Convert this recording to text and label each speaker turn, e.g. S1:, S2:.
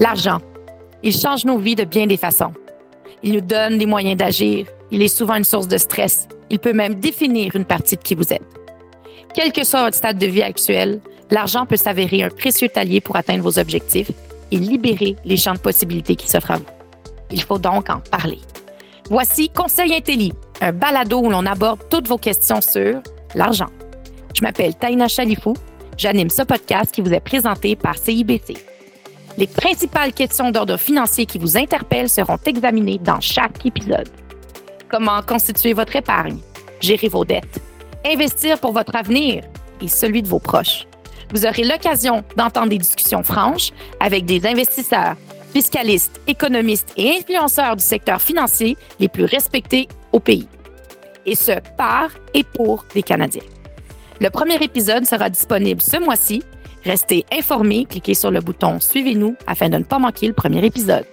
S1: L'argent, il change nos vies de bien des façons. Il nous donne les moyens d'agir. Il est souvent une source de stress. Il peut même définir une partie de qui vous êtes. Quel que soit votre stade de vie actuel, l'argent peut s'avérer un précieux allié pour atteindre vos objectifs et libérer les champs de possibilités qui s'offrent à vous. Il faut donc en parler. Voici Conseil Intelli, un balado où l'on aborde toutes vos questions sur l'argent. Je m'appelle Taina Chalifou. J'anime ce podcast qui vous est présenté par CIBC. Les principales questions d'ordre financier qui vous interpellent seront examinées dans chaque épisode. Comment constituer votre épargne, gérer vos dettes, investir pour votre avenir? Et celui de vos proches? Vous aurez l'occasion d'entendre des discussions franches avec des investisseurs, fiscalistes, économistes et influenceurs du secteur financier les plus respectés au pays. Et ce, par et pour les Canadiens. Le premier épisode sera disponible ce mois-ci Restez informés, cliquez sur le bouton Suivez-nous afin de ne pas manquer le premier épisode.